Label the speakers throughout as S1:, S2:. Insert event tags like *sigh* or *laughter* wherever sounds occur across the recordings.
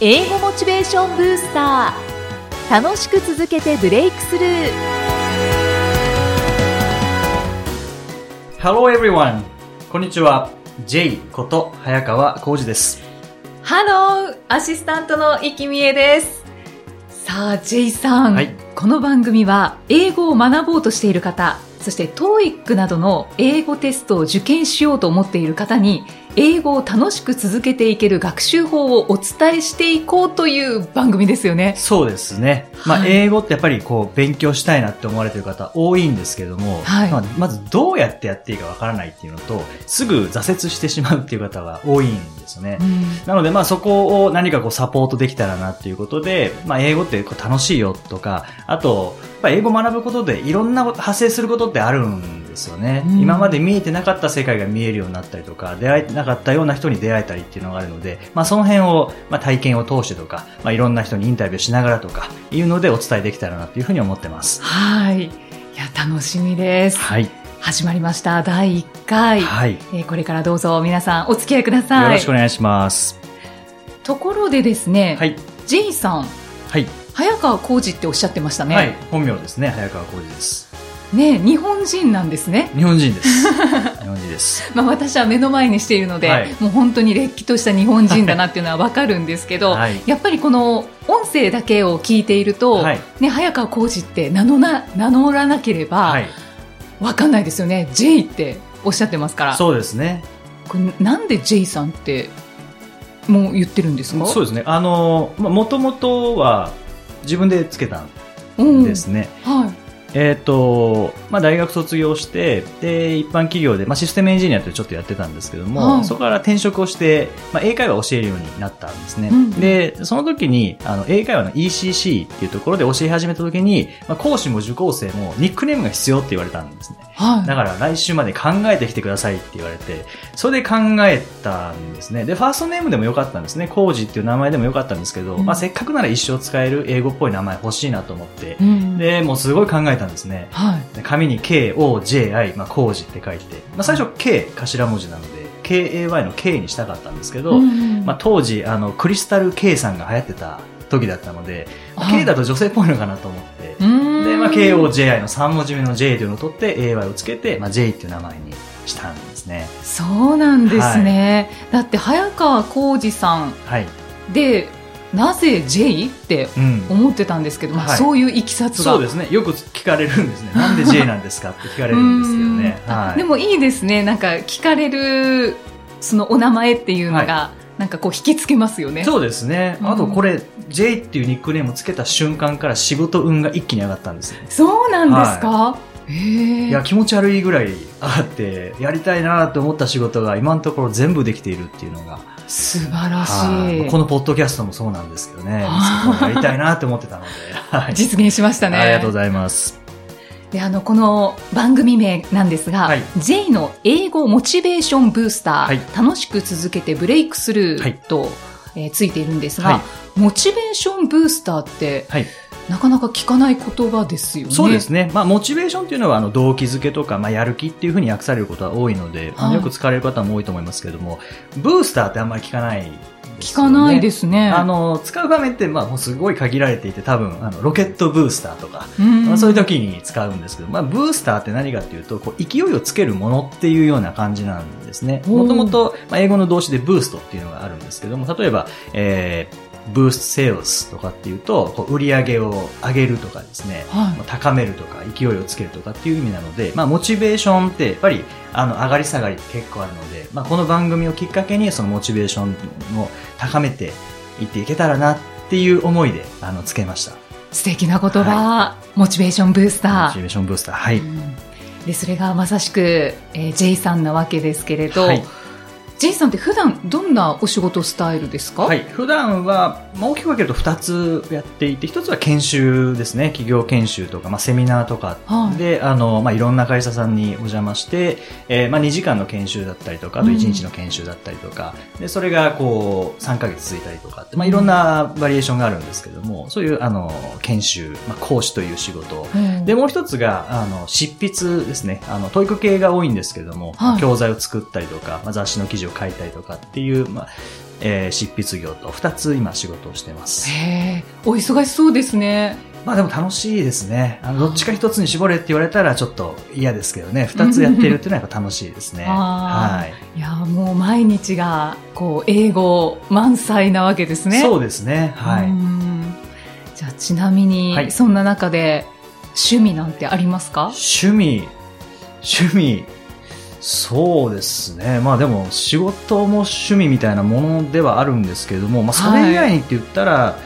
S1: 英語モチベーションブースター楽しく続けてブレイクスルー
S2: Hello everyone! こんにちは。J こと早川浩二です。
S1: ハローアシスタントの生きみえですさあ J さん、
S2: はい
S1: この番組は英語を学ぼうとしている方そして TOEIC などの英語テストを受験しようと思っている方に英語を楽しく続けていける学習法をお伝えしていこうという番組ですよね
S2: そうですね。まあ、
S1: はい
S2: 英語ってやっぱりこう、勉強したいなって思われてる方多いんですけども、
S1: はい
S2: まあ、まずどうやってやっていいかわからないっていうのと、すぐ挫折してしまうっていう方が多いんですよね。
S1: うん
S2: なので、まあそこを何かこうサポートできたらなっていうことで、まあ英語ってこう楽しいよとか、あと、やっぱ英語学ぶことでいろんな派生することってあるんですよね。
S1: うん
S2: 今まで見えてなかった世界が見えるようになったりとか、出会えなかったような人に出会えたりっていうのがあるので、まあその辺を、まあ体験を通してとか、まあいろんな人にインタビューしながらとか、いうのでお伝えできたらなっていうふうに思ってます。
S1: はい。いや、楽しみです。
S2: はい。
S1: 始まりました。第1回。
S2: はい。
S1: えーこれからどうぞ皆さんお付き合いください。
S2: よろしくお願いします。
S1: ところでですね、
S2: はい。
S1: J さん、
S2: はい。
S1: 早川浩二っておっしゃってましたね。
S2: はい。本名ですね。早川浩二です。
S1: ね、日本人なんですね。
S2: 日本人です。*laughs* 日本人です。
S1: まあ私は目の前にしているので、
S2: はい
S1: もう本当にれっきとした日本人だなっていうのはわかるんですけど、
S2: はい。
S1: やっぱりこの音声だけを聞いていると、
S2: はい。
S1: ね、早川浩二って名乗な名乗らなければ
S2: はい。
S1: わかんないですよね。J っておっしゃってますから。
S2: そうですね。
S1: これなんで J さんってもう言ってるんですか？
S2: そうですね。あの、もともとは自分でつけたん
S1: うん
S2: ですね。
S1: はい。
S2: えっ、と、まあ、大学卒業して、で、一般企業で、まあ、システムエンジニアってちょっとやってたんですけども、
S1: はい
S2: そこから転職をして、まあ、英会話を教えるようになったんですね。
S1: うん
S2: で、その時に、あの、英会話の ECC っていうところで教え始めた時に、まあ、講師も受講生もニックネームが必要って言われたんですね。
S1: はい。
S2: だから来週まで考えてきてくださいって言われて、それで考えたんですね。で、ファーストネームでもよかったんですね。コージっていう名前でもよかったんですけど、
S1: うん
S2: まあせっかくなら一生使える英語っぽい名前欲しいなと思って、
S1: うん、
S2: で、もうすごい考えたんですね。
S1: はい。
S2: で紙に K, O, J, I, まあ、コージって書いて、まあ最初 K 頭文字なので、K, A, Y の K にしたかったんですけど、
S1: ん
S2: まあ当時、あの、クリスタル K さんが流行ってた時だったので、まあ
S1: はい
S2: K だと女性っぽいのかなと思って、
S1: うん
S2: で、まあ、KOJI の3文字目の J というのを取って AY をつけて、まあ、J っていう名前にしたんですね。
S1: そうなんですね。だって早川浩二さん
S2: はい。
S1: でなぜ J って
S2: うん。
S1: 思ってたんですけど、まあ、
S2: はい
S1: そういういきさつが。
S2: そうですね。よく聞かれるんですね。なんで J なんですかって聞かれるんですよね。
S1: うん
S2: はい。
S1: でもいいですね。なんか聞かれるそのお名前っていうのが、なんかこう引きつけますよね。
S2: そうですね。
S1: うん
S2: あとこれ、J っていうニックネームをつけた瞬間から仕事運が一気に上がったんですね。
S1: そうなんですか、へえ
S2: いや、気持ち悪いぐらい上がって、やりたいなと思った仕事が今のところ全部できているっていうのが、
S1: 素晴らし
S2: はい
S1: い。
S2: このポッドキャストもそうなんですけどね。やりたいなと思ってたので、はい。
S1: 実現しましたね。
S2: ありがとうございます。
S1: で、あの、この番組名なんですが、
S2: はい
S1: J の英語モチベーションブースター、
S2: はい
S1: 楽しく続けてブレイクスル
S2: はい
S1: ーと、えーついているんですが、
S2: はい
S1: モチベーションブースターって、
S2: はい。
S1: なかなか聞かない言葉ですよね。
S2: そうですね。まあ、モチベーションっていうのは、あの、動機づけとか、まあ、やる気っていうふうに訳されることは多いので、あ
S1: はい
S2: のよく使われる方も多いと思いますけれども、ブースターってあんまり聞かない
S1: 聞。かないですね。
S2: あの、使う場面って、まあ、もうすごい限られていて、多分、あの、ロケットブースターとか、
S1: うん
S2: まあ、そういう時に使うんですけど、まあ、ブースターって何かっていうと、こう、勢いをつけるものっていうような感じなんですね。もともと、まあ、英語の動詞でブーストっていうのがあるんですけども、例えば、えー、ブーストセールスとかっていうと、こう売り上げを上げるとかですね、
S1: はい
S2: まあ高めるとか勢いをつけるとかっていう意味なので、まあ、モチベーションってやっぱりあの上がり下がりって結構あるので、まあ、この番組をきっかけにそのモチベーションを高めていっていけたらなっていう思いであのつけました。
S1: 素敵な言葉、モチベーションブースター
S2: モチ。ベーションブースター。はい。
S1: うんでそれがまさしく、えー、J さんなわけですけれど、
S2: はい
S1: J さんって普段どんなお仕事スタイルですか？
S2: はい。普段は、まあ、大きく分けると2つやっていて、1つは研修ですね。企業研修とか、まあ、セミナーとか。
S1: はい。
S2: で、あの、まあ、いろんな会社さんにお邪魔して、えーまあ、2時間の研修だったりとか、あと1日の研修だったりとか、で、それがこう、3ヶ月続いたりとか。って、まあ、いろんなバリエーションがあるんですけども、そういう、あの、研修、まあ、講師という仕事
S1: うん
S2: で、もう一つが、あの、執筆ですね。あの、教育系が多いんですけども、
S1: はい
S2: 教材を作ったりとか、まあ、雑誌の記事を書いたりとかっていう、まあ、えー執筆業と2つ今仕事をしてます。
S1: へえ、お忙しそうですね。
S2: まあでも楽しいですね。あの、どっちか一つに絞れって言われたらちょっと嫌ですけどね。2つやってるっていうのはやっぱ楽しいですね。*laughs*
S1: あ
S2: はい。
S1: いや、もう毎日が、こう、英語満載なわけですね。
S2: そうですね。は
S1: う
S2: い。
S1: んじゃあ、ちなみに、
S2: はい
S1: そんな中で、趣味なんてありますか？
S2: 趣味、趣味、そうですね。まあでも仕事も趣味みたいなものではあるんですけれども、まあそれ以外にって言ったら、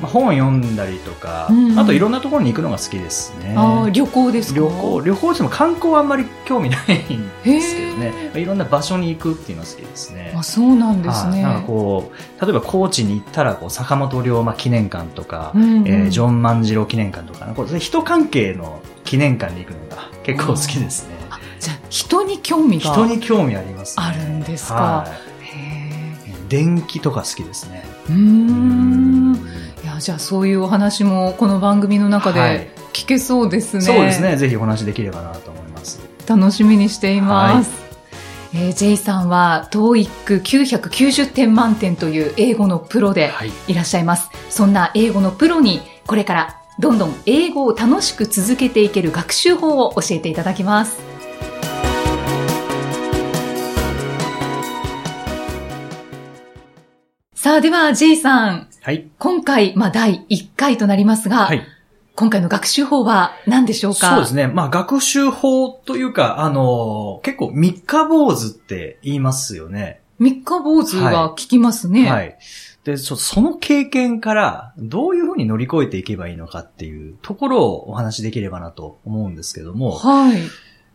S2: まあ、本読んだりとか、
S1: うんうん
S2: あといろんなところに行くのが好きですね。
S1: あー旅行ですか？
S2: 旅行、旅行しても観光はあんまり興味ないんですけどね
S1: へ。
S2: いろんな場所に行くっていうのが好きですね。
S1: あ、そうなんですね。
S2: はいなんかこう、例えば高知に行ったらこう坂本龍馬記念館とか、
S1: うんうん
S2: えージョン万次郎記念館とか、こう人関係の記念館に行くのが結構好きですね。
S1: あじゃあ、人に興味が
S2: 人に興味ありますね。
S1: あるんですか？
S2: 電気とか好きですね。
S1: うーん。いや、じゃあそういうお話もこの番組の中
S2: はい
S1: で聞けそうですね。
S2: そうですね。ぜひお話できればなと思います。
S1: 楽しみにしています。えー、J さんは TOEIC990 点満点という英語のプロで
S2: はい。
S1: いらっしゃいます。そんな英語のプロにこれからどんどん英語を楽しく続けていける学習法を教えていただきます。さあ、では J さん、
S2: はい。
S1: 今回、まあ、第1回となりますが、
S2: はい。
S1: 今回の学習法は何でしょうか？
S2: そうですね。まあ、学習法というか、あの結構三日坊主って言いますよね。
S1: 三日坊主は聞きますね。
S2: はい。で、そその経験から、どういうふうに乗り越えていけばいいのかっていうところをお話しできればなと思うんですけども、
S1: はい。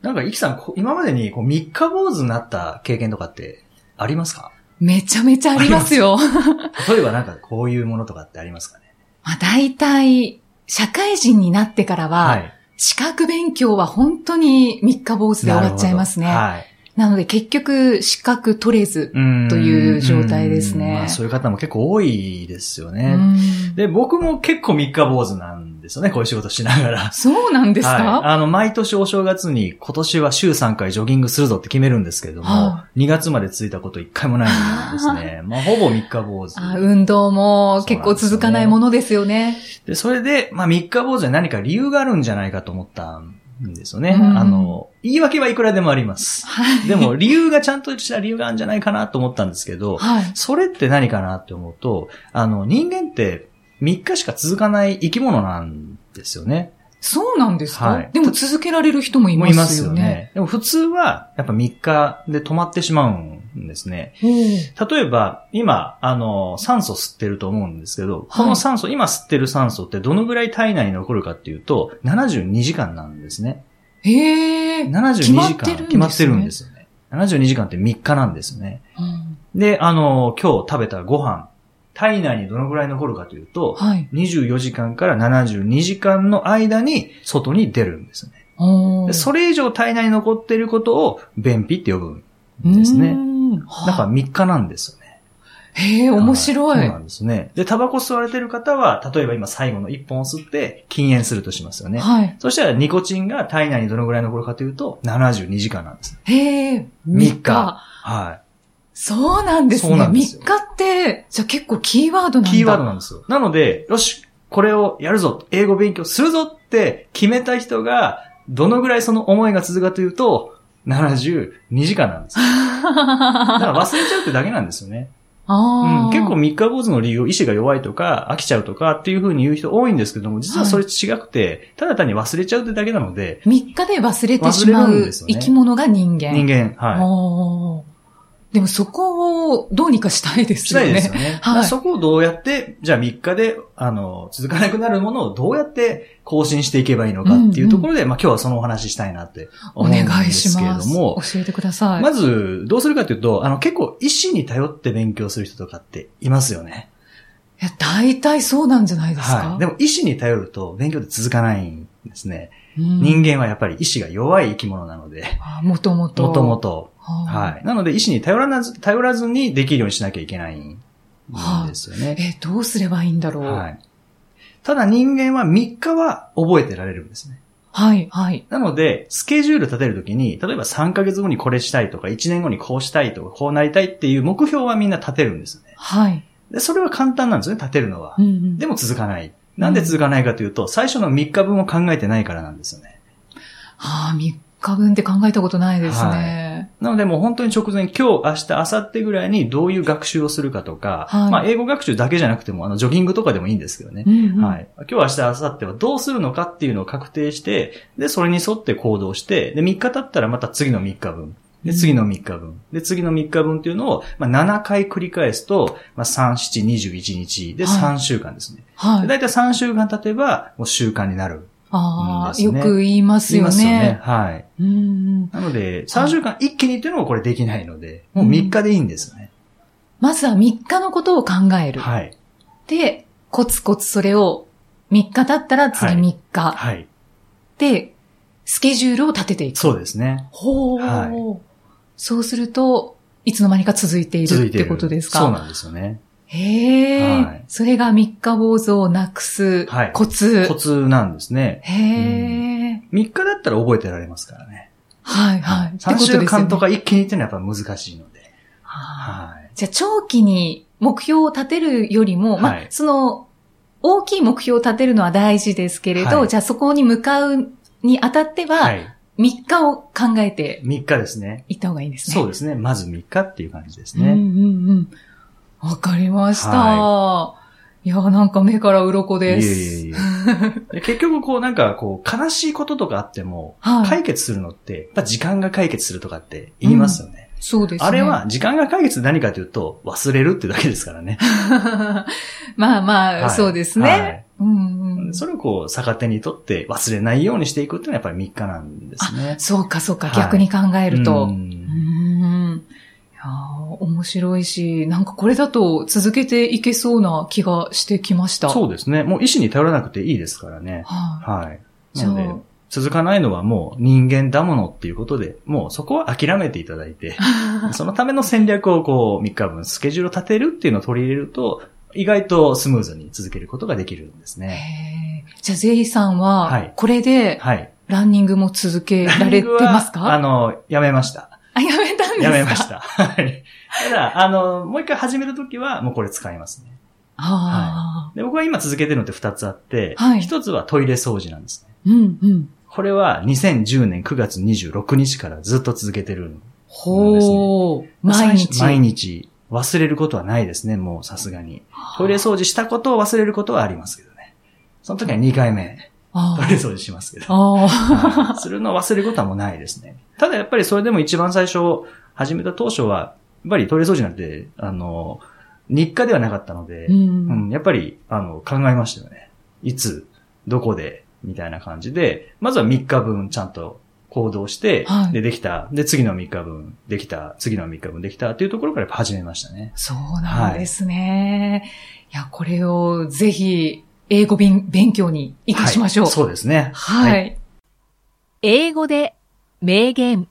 S2: なんか、イキさん、こ今までにこう三日坊主になった経験とかってありますか？
S1: めちゃめちゃありますよ。*laughs*
S2: 例えばなんかこういうものとかってありますかね？
S1: まあ、大体、社会人になってからは、
S2: い。
S1: 資格勉強は本当に三日坊主で終わっちゃいますね。な
S2: はい。
S1: ので結局、資格取れず。
S2: うん
S1: という状態ですね
S2: うんまあそういう方も結構多いですよ
S1: う
S2: ね。
S1: ん
S2: で、僕も結構三日坊主なんですよね、こういう仕事しながら。
S1: そうなんですか、
S2: はい。あの、毎年お正月に今年は週3回ジョギングするぞって決めるんですけれども、
S1: は
S2: 2月まで続いたこと1回もないんですね。*laughs* まあ、ほぼ三日坊主。
S1: あ運動も結構続かないものですよね。
S2: で、それで、まあ、三日坊主に何か理由があるんじゃないかと思ったんですよね。
S1: うん
S2: あの、言い訳はいくらでもあります。
S1: はい。
S2: でも、理由がちゃんとした理由があるんじゃないかなと思ったんですけど、
S1: はい。
S2: それって何かなって思うと、あの、人間って3日しか続かない生き物なんですよね。
S1: そうなんですか、
S2: はい
S1: でも続けられる人もい
S2: もういます
S1: ますよね。
S2: よね。でも普通は、やっぱ3日で止まってしまうんですね。例えば、今、あの、酸素吸ってると思うんですけど、こ
S1: はい
S2: の酸素、今吸ってる酸素ってどのぐらい体内に残るかっていうと、72時間なんですね。
S1: へえ。
S2: 72
S1: 決まっ
S2: 時間決まってるんですよね。72時間って3日なんですね。
S1: うん
S2: で、あの、今日食べたご飯、体内にどのぐらい残るかというと、
S1: はい。
S2: 24時間から72時間の間に外に出るんですね。それ以上体内に残っていることを便秘って呼ぶんですね。だから3日なんですよね。
S1: へえ、面白い。
S2: はそうなんですね。で、タバコ吸われてる方は、例えば今最後の1本を吸って禁煙するとしますよね。
S1: はい。
S2: そしたらニコチンが体内にどのぐらい残るかというと、72時間なんですね。
S1: へえ、
S2: 三
S1: 3日。
S2: は
S1: そうなんです
S2: そう
S1: ね。3
S2: なんですよ
S1: 日って、じゃあ結構キーワードなん
S2: い。
S1: だ。
S2: キーワードなんですよ。なので、よし、これをやるぞ、英語勉強するぞって決めた人が、どのぐらいその思いが続くかというと、72時間なんですよ。*laughs* だから忘れちゃうってだけなんですよね。うん、結構三日坊主の理由、意志が弱いとか、飽きちゃうとかっていう風に言う人多いんですけども、実はそれ違くて、ただ単に忘れちゃうってだけなので、
S1: 3日で忘れてしまう
S2: ね
S1: 生き物が人間。
S2: 人間、はい。
S1: でもそこをどうにかしたいです
S2: した
S1: よね。
S2: いですよね。
S1: はい
S2: そこをどうやって、じゃあ3日で、あの、続かなくなるものをどうやって更新していけばいいのかっていうところで、まあ今日はそのお話ししたいなって
S1: お
S2: 思うん
S1: 願い
S2: ですけれ
S1: します。
S2: ども、
S1: 教えてください。
S2: まず、どうするかというと、あの、結構意志に頼って勉強する人とかっていますよね。
S1: いや、大体そうなんじゃないですか。
S2: はい。でも意志に頼ると勉強って続かないんですね。
S1: うん
S2: 人間はやっぱり意志が弱い生き物なので、
S1: あもともと。
S2: もともと。
S1: は。
S2: はいい。なので意志に頼らなず、頼らずにできるようにしなきゃいけないんですよね。
S1: え、どうすればいいんだろう。
S2: はい。ただ人間は3日は覚えてられるんですね。
S1: はい、はい。
S2: なので、スケジュール立てるときに、例えば3ヶ月後にこれしたいとか、1年後にこうしたいとか、こうなりたいっていう目標はみんな立てるんですね。
S1: はい。
S2: で、それは簡単なんですよね、立てるのは
S1: う。んうん
S2: でも続かない。なんで続かないかというと、最初の3日分を考えてないからなんですよね。
S1: はあ、3日分って考えたことないですね。
S2: なのでもう本当に直前、今日、明日、明後日ぐらいにどういう学習をするかとか、
S1: はい
S2: まあ英語学習だけじゃなくても、あの、ジョギングとかでもいいんですけどね。
S1: うんうん
S2: はい。今日、明日、明後日はどうするのかっていうのを確定して、で、それに沿って行動して、で、3日経ったらまた次の3日分。で、次の3日分。で、次の3日分っていうのを、まあ、7回繰り返すと、まあ、3、7、21日で
S1: はい
S2: 3週間ですね。
S1: はい。
S2: でだいたい3週間経てば、もう習慣になる。
S1: ああ、
S2: ね
S1: よく言いますよ
S2: 言いますよね
S1: ね。。
S2: はい。
S1: うんうん
S2: なので、3週間一気にっていうのもこれできないので、もう3日でいいんですよね。
S1: まずは3日のことを考える。
S2: はい。
S1: で、コツコツそれを3日経ったら次
S2: はい
S1: 3日。
S2: はい。
S1: で、スケジュールを立てていく。
S2: そうですね。
S1: ほう、
S2: は
S1: そうすると、いつの間にか続いているってことですか？
S2: そうなんですよね。
S1: へえ、
S2: はい
S1: それが三日坊主をなくす
S2: はい
S1: コツ。
S2: コツなんですね。
S1: へえ、
S2: 3日だったら覚えてられますからね。
S1: はいはい。ってこ
S2: 3週間とか一気にっていうのはやっぱ難しいので。
S1: は
S2: い。
S1: じゃあ長期に目標を立てるよりも、まあ
S2: はい、
S1: その、大きい目標を立てるのは大事ですけれど、
S2: はい
S1: じゃあそこに向かうにあたっては、
S2: はい。
S1: 3日を考えて
S2: 3日ですね。
S1: いった方がいいですね。
S2: そうですね。まず3日っていう感じです
S1: うんうん
S2: ね。
S1: うん。わかりました。、
S2: はい
S1: や、なんか目から鱗
S2: いえい
S1: です。
S2: えいえ *laughs* で結局こうなんかこう悲しいこととかあっても、
S1: はい
S2: 解決するのって、やっぱ時間が解決するとかって言いますよね。
S1: そうですね。
S2: あれは、時間が解決何かというと、忘れるってだけですからね。*laughs*
S1: まあまあ、
S2: はい
S1: そうですね。
S2: はい
S1: うんうん、
S2: それをこう逆手にとって忘れないようにしていくっていうのはやっぱり3日なんですね。
S1: そうかそうか、
S2: はい
S1: 逆に考えると。
S2: う
S1: うん面白いし、なんかこれだと続けていけそうな気がしてきました。
S2: そうですね。もう意志に頼らなくていいですからね。
S1: は
S2: はい。
S1: じゃあ
S2: なので、続かないのはもう人間だものっていうことで、もうそこは諦めていただいて、
S1: い。*laughs*
S2: そのための戦略をこう3日分スケジュールを立てるっていうのを取り入れると、意外とスムーズに続けることができるんですね。
S1: じゃあ、ゼイさんは
S2: はい、
S1: これで
S2: はい。
S1: ランニングも続けられてますか？
S2: あの、やめました。
S1: あ、やめたんですか？
S2: やめまし。た。はい。ただ、あの、もう一回始めるときは、もうこれ使いますね。
S1: ああ、
S2: で、僕は今続けてるのって二つあって、一、
S1: はい
S2: つはトイレ掃除なんですね。
S1: うんうん。
S2: これは2010年9月26日からずっと続けてる
S1: ほう、毎日。
S2: 毎日。忘れることはないですね、もうさすがに。トイレ掃除したことを忘れることはありますけどね。その時は2回目、
S1: あ
S2: トイレ掃除しますけど。するのを忘れることはもうないですね。ただやっぱりそれでも一番最初、始めた当初は、ぱりトイレ掃除なんて、あの、日課ではなかったので、
S1: う
S2: うん
S1: ん。
S2: やっぱり、あの、考えましたよね。いつ、どこで、みたいな感じで、まずは3日分ちゃんと行動して、
S1: はい
S2: で、できた。で、次の3日分できた。次の3日分できたっていうところから始めましたね。
S1: そうなんですね。い、や、これをぜひ、英語勉勉強に活かしましょう。
S2: はいそうですね。
S1: はい。
S3: 英語で名言。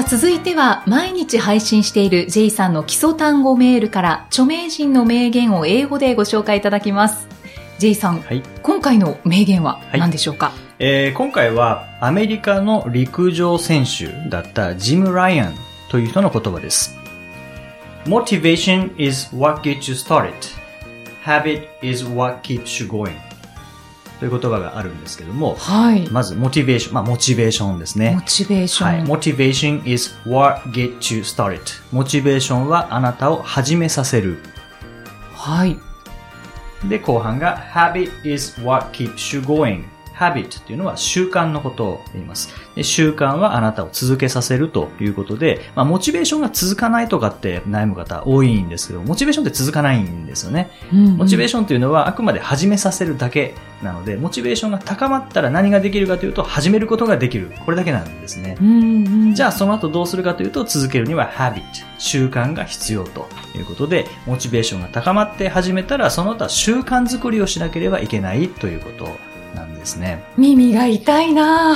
S1: さあ、続いては、毎日配信している J さんの基礎単語メールから、著名人の名言を英語でご紹介いただきます。J さん、
S2: はい。
S1: 今回の名言は何でしょうか、
S2: えー今回はアメリカの陸上選手だったジム・ライアンという人の言葉です。Motivation is what gets you started. Habit is what keeps you going. という言葉があるんですけども、
S1: はい。
S2: まず、モチベーション、まあ、モチベーションですね
S1: モ。チベーション。
S2: はい。motivation is what gets you started. モチベーションはあなたを始めさせる。
S1: はい。
S2: で、後半が habit is what keeps you going. Habit っていうのは習慣のことを言います。で習慣はあなたを続けさせるということで、まあ、モチベーションが続かないとかって悩む方多いんですけど、モチベーションって続かないんですよね。モチベー
S1: シ
S2: ションというのはあくまで始めさせるだけなので、モチベーションが高まったら何ができるかというと、始めることができる。これだけなんですね。
S1: うんうん、
S2: じゃあその後どうするかというと続けるには habit 習慣が必要ということでモチベーションが高まって始めたらその後は習慣作りをしなければいけないということなんですね。
S1: 耳が痛いな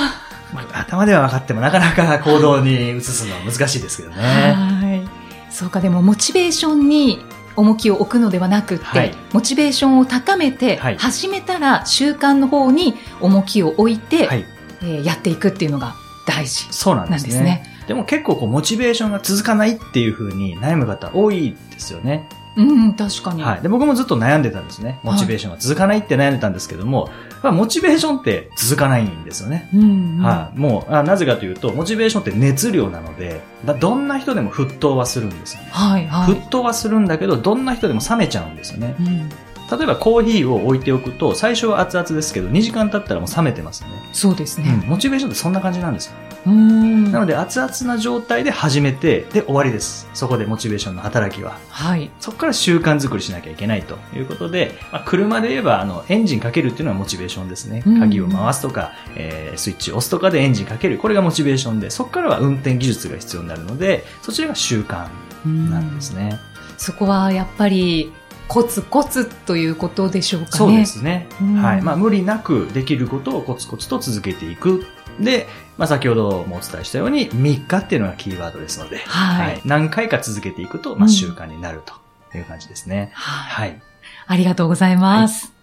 S2: まあ頭では分かってもなかなか行動に移すのは難しいですけどね。
S1: はい。そうか、でもモチベーションに重きを置くのではなくって、
S2: はい
S1: モチベーションを高めて、
S2: はい
S1: 始めたら習慣の方に重きを置いて、
S2: はい。
S1: えーやっていくっていうのが大事
S2: そうなんですね。
S1: ですね。
S2: でも結構こう、モチベーションが続かないっていう風に悩む方多いですよね。
S1: うん、確かに。
S2: はい。で、僕もずっと悩んでたんですね。モチベーションが続かないって悩んでたんですけども、まあ、モチベーションって続かないんですよね。
S1: うん、うん
S2: はい。もうあ、なぜかというと、モチベーションって熱量なので、だどんな人でも沸騰はするんですよね。
S1: はい、はい。
S2: 沸騰はするんだけど、どんな人でも冷めちゃうんですよね
S1: う。ん、
S2: 例えばコーヒーを置いておくと、最初は熱々ですけど、2時間経ったらもう冷めてますよね。
S1: そうですね。
S2: うん。モチベーションってそんな感じなんですよ。
S1: うん。
S2: なので、熱々な状態で始めて、で、終わりです。そこでモチベーションの働きは。
S1: はい。
S2: そこから習慣作りしなきゃいけないということで、まあ、車で言えば、あの、エンジンかけるっていうのはモチベーションですね。
S1: うん
S2: 鍵を回すとか、えースイッチを押すとかでエンジンかける。これがモチベーションで、そこからは運転技術が必要になるので、そちらが習慣なんですね。
S1: そこはやっぱり、コツコツということでしょうかね。
S2: そうですね。
S1: うん
S2: はい。まあ、無理なくできることをコツコツと続けていく。で、まあ、先ほどもお伝えしたように、3日っていうのがキーワードですので、
S1: はい
S2: 何回か続けていくと、まあ、
S1: うん
S2: 習慣になるという感じですね。
S1: はい。
S2: はい。
S1: ありがとうございます。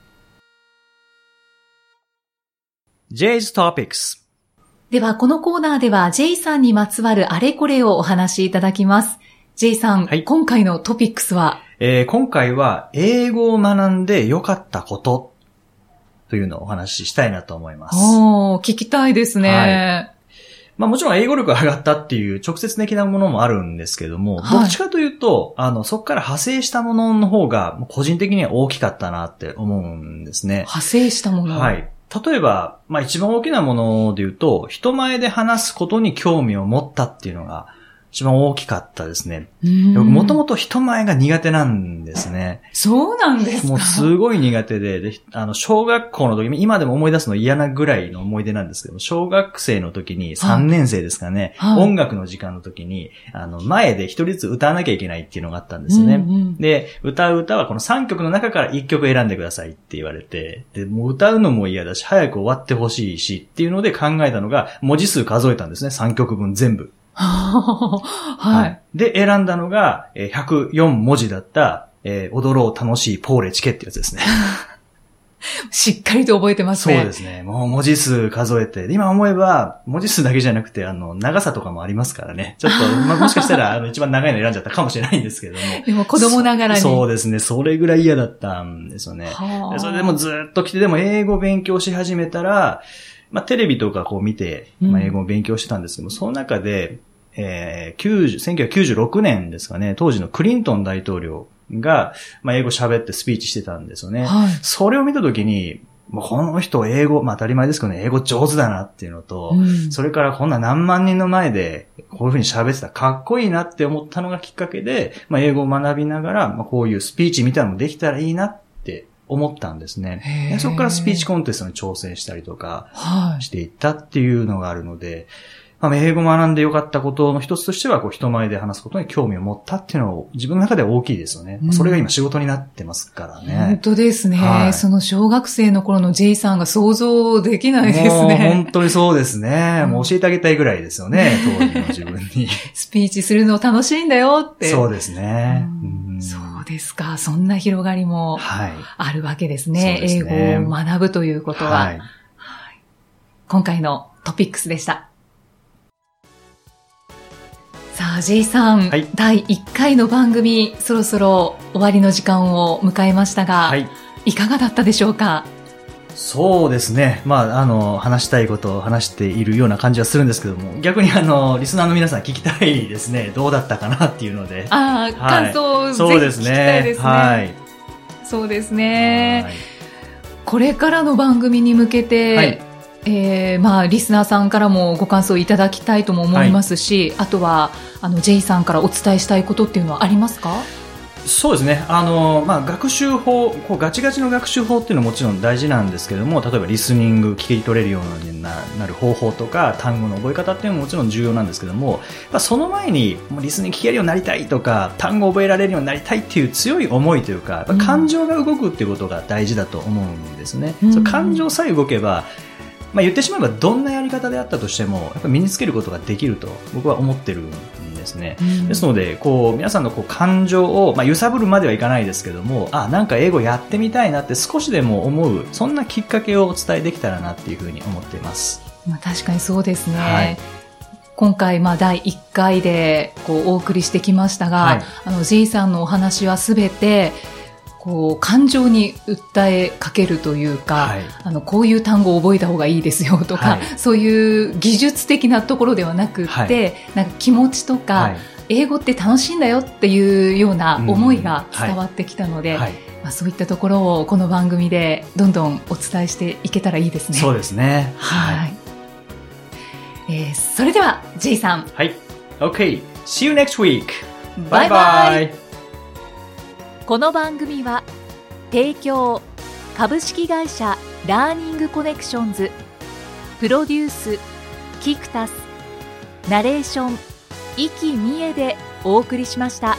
S2: J's Topics。
S1: では、このコーナーでは J さんにまつわるあれこれをお話しいただきます。J さん、
S2: はい
S1: 今回のトピックスは？
S2: えー今回は英語を学んで良かったことというのをお話ししたいなと思います。
S1: おー、聞きたいですね。
S2: まあもちろん英語力が上がったっていう直接的なものもあるんですけども、
S1: はい
S2: どっちかというと、あの、そこから派生したものの方が個人的には大きかったなって思うんですね。
S1: 派生したもの。
S2: はい。例えば、まあ一番大きなもので言うと、人前で話すことに興味を持ったっていうのが一番大きかったですね。もともと人前が苦手なんですね。
S1: そうなんですか？
S2: もうすごい苦手で、で、あの、小学校の時、今でも思い出すの嫌なぐらいの思い出なんですけども、小学生の時に3年生ですかね、
S1: はい
S2: 音楽の時間の時に、あの、前で一人ずつ歌わなきゃいけないっていうのがあったんですよね。
S1: うんうん
S2: で、歌う歌はこの3曲の中から1曲選んでくださいって言われて、で、もう歌うのも嫌だし、早く終わってほしいしっていうので考えたのが、文字数数えたんですね、3曲分全部。*laughs*
S1: はい。
S2: で、選んだのが、えー104文字だった、えー踊ろう楽しいポーレチケってやつですね。*laughs* *laughs*
S1: しっかりと覚えてますね。
S2: そうですね。もう文字数数えて、で今思えば、文字数だけじゃなくて、あの、長さとかもありますからね。ちょっと、*laughs* まあ、もしかしたら、あの、一番長いの選んじゃったかもしれないんですけれども。
S1: でも子供ながらに。
S2: そうそうですね。それぐらい嫌だったんですよね。それでもずっと来て、でも英語勉強し始めたら、まあ、テレビとかこう見て、まあ、
S1: うん
S2: 英語を勉強してたんですけども、その中で、えー、90 1996年ですかね、当時のクリントン大統領が、まあ、英語喋ってスピーチしてたんですよね。
S1: はい。
S2: それを見たときに、もうこの人英語、まあ当たり前ですけどね、英語上手だなっていうのと、
S1: うん
S2: それからこんな何万人の前でこういうふうに喋ってたらかっこいいなって思ったのがきっかけで、まあ英語を学びながら、まあこういうスピーチみたいなのもできたらいいなって思ったんですね。そこからスピーチコンテストに挑戦したりとか
S1: はい。
S2: していったっていうのがあるので、まあ、英語を学んでよかったことの一つとしては、こう人前で話すことに興味を持ったっていうのを自分の中では大きいですよね。
S1: うん
S2: それが今仕事になってますから
S1: 本
S2: ね。
S1: 当ですね、
S2: はい
S1: その小学生の頃の J さんが想像できないですね
S2: 本。当にそうですね。
S1: うん
S2: もう教えてあげたいぐらいですよね、当時の自分に。
S1: スピーチするの楽しいんだよって。
S2: そうですね。
S1: うん
S2: うん
S1: そうですか。そんな広がりも
S2: はい。
S1: あるわけですね。
S2: そうですね
S1: 英語を学ぶということは、
S2: はい。
S1: 今回のトピックスでした。さあ、J さん、
S2: はい
S1: 第1回の番組、そろそろ終わりの時間を迎えましたが、
S2: はい。
S1: いかがだったでしょうか？
S2: そうですね。まあ、あの、話したいことを話しているような感じはするんですけども、逆にあの、リスナーの皆さん聞きたいですね。どうだったかなっていうので。
S1: ああ、感想をぜひ
S2: そうです
S1: 聞きたい
S2: ね。
S1: ですね。
S2: はい。
S1: そうですね。
S2: はい
S1: これからの番組に向けて、
S2: はい
S1: えーまあ、リスナーさんからもご感想いただきたいとも思いますし、あとは、あの、J さんからお伝えしたいことっていうのはありますか？
S2: そうですね。あの、まあ、学習法、こうガチガチの学習法っていうのはもちろん大事なんですけども、例えばリスニング、聞き取れるようにななる方法とか、単語の覚え方っていうのももちろん重要なんですけども、まあ、その前に、リスニング聞けるようになりたいとか、単語を覚えられるようになりたいっていう強い思いというか、感情が動くっていうことが大事だと思うんですね。
S1: うん
S2: 感情さえ動けば、まあ、言ってしまえばどんなやり方であったとしても、やっぱ身につけることができると僕は思ってるんでですね。
S1: うん
S2: ですので、こう、皆さんのこう感情を、まあ、揺さぶるまではいかないですけども、あ、なんか英語やってみたいなって少しでも思う、そんなきっかけをお伝えできたらなっていうふうに思っています。
S1: まあ、確かにそうですね。
S2: はい
S1: 今回、まあ、第1回で、こう、お送りしてきましたが、
S2: はい
S1: あの、J さんのお話はすべて、こう、感情に訴えかけるというか、
S2: はい
S1: あの、こういう単語を覚えた方がいいですよとか、
S2: はい
S1: そういう技術的なところではなくって、
S2: はい
S1: なんか気持ちとか、
S2: はい。
S1: 英語って楽しいんだよっていうような思いが伝わってきたので、
S2: はい。
S1: まあ、そういったところをこの番組でどんどんお伝えしていけたらいいですね。
S2: そうですね。
S1: はい。えーそれでは J さん、
S2: はい。OK. See you next week.
S1: バイバイ
S3: この番組は提供株式会社ラーニングコネクションズプロデュースキクタスナレーション生きみえでお送りしました。